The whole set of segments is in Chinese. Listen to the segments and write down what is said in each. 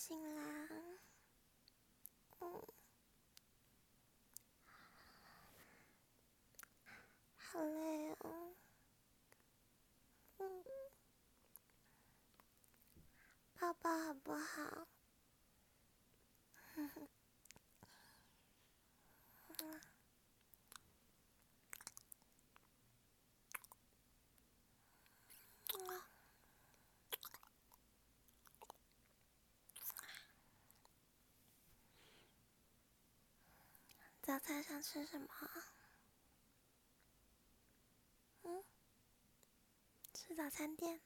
醒啦。嗯，好累哦。嗯，抱抱好不好？早餐想吃什么？嗯，吃早餐店。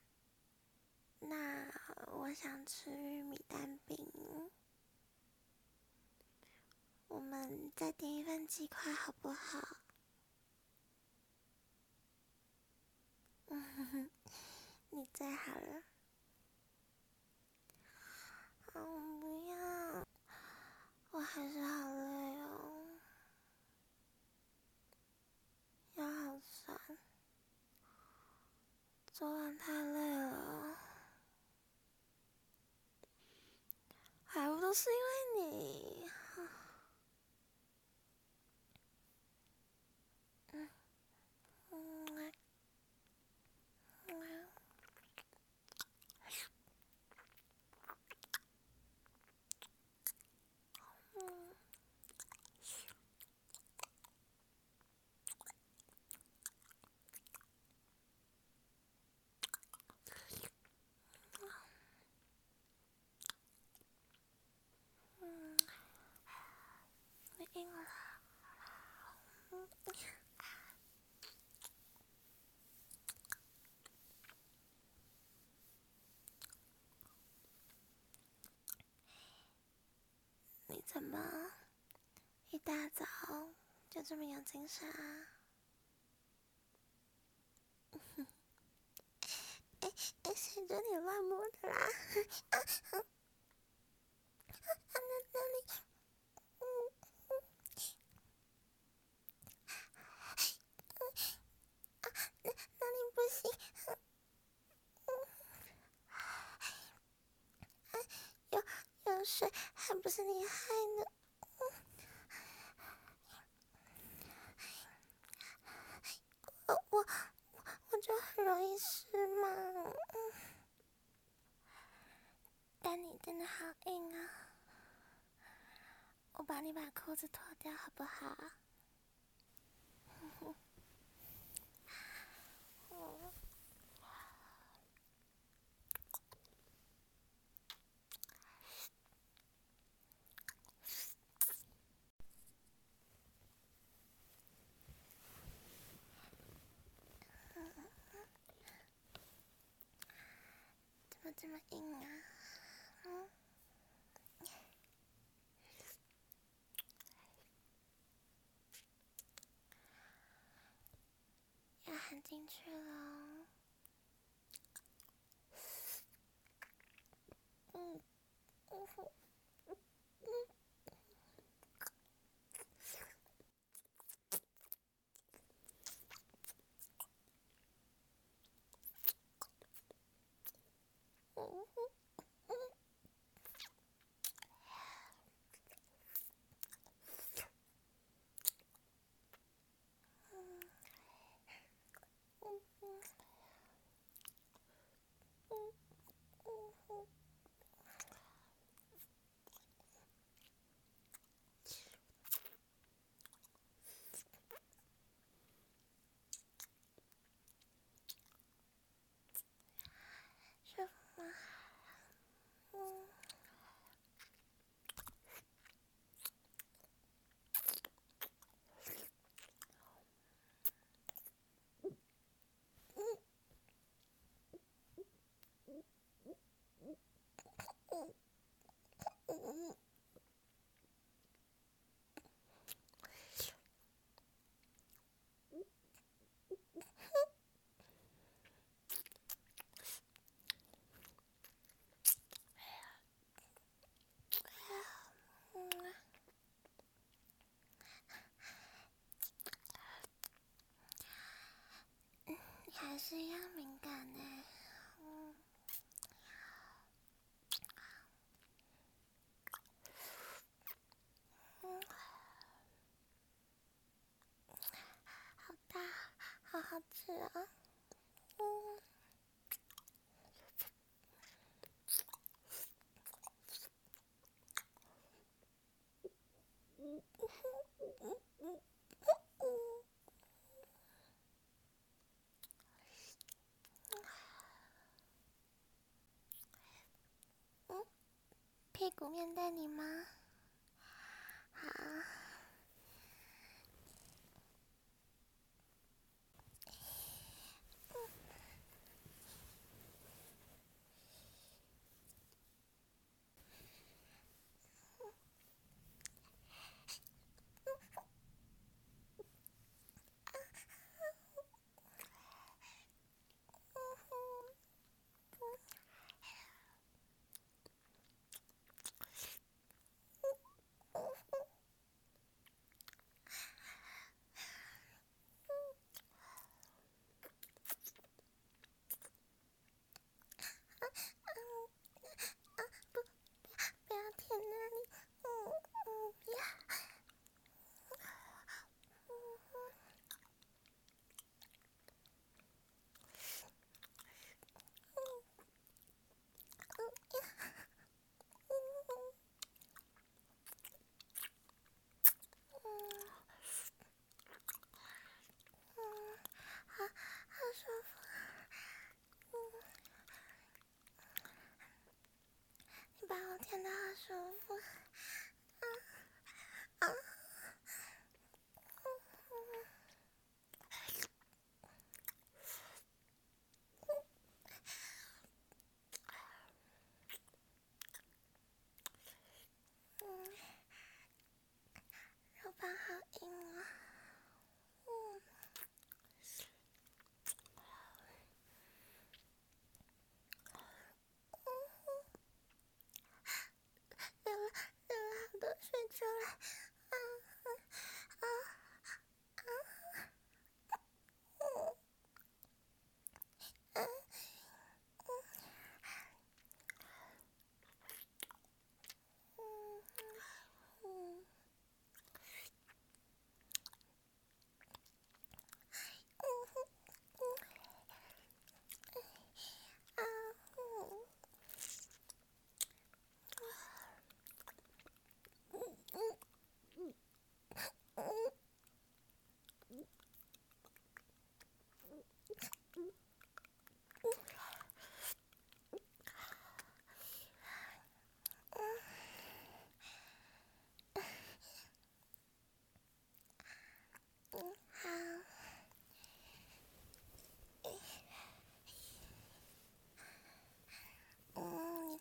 那我想吃玉米蛋饼。我们再点一份鸡块好不好？嗯哼哼，你最好了。嗯，不要，我还是好累哦，腰好酸，昨晚太累了，还不都是因为你怎么一大早就这么有精神啊？哎哎，谁准你乱摸的啦？水还不是你害的，我我我就很容易湿嘛，但你真的好硬啊，我帮你把裤子脱掉好不好？怎么这么硬啊！嗯，要含进去了。不面对你吗？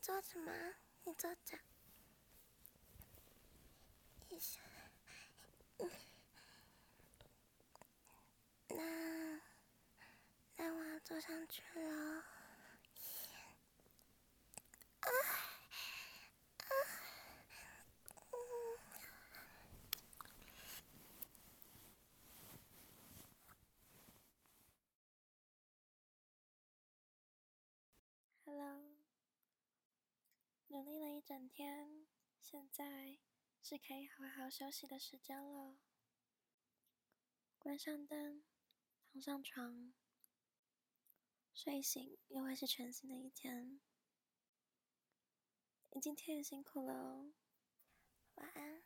坐着吗？你坐着。医生。那，那我要坐上去了。努力了一整天，现在是可以好好休息的时间了。关上灯，躺上床，睡醒又会是全新的一天。你今天也辛苦了，晚安。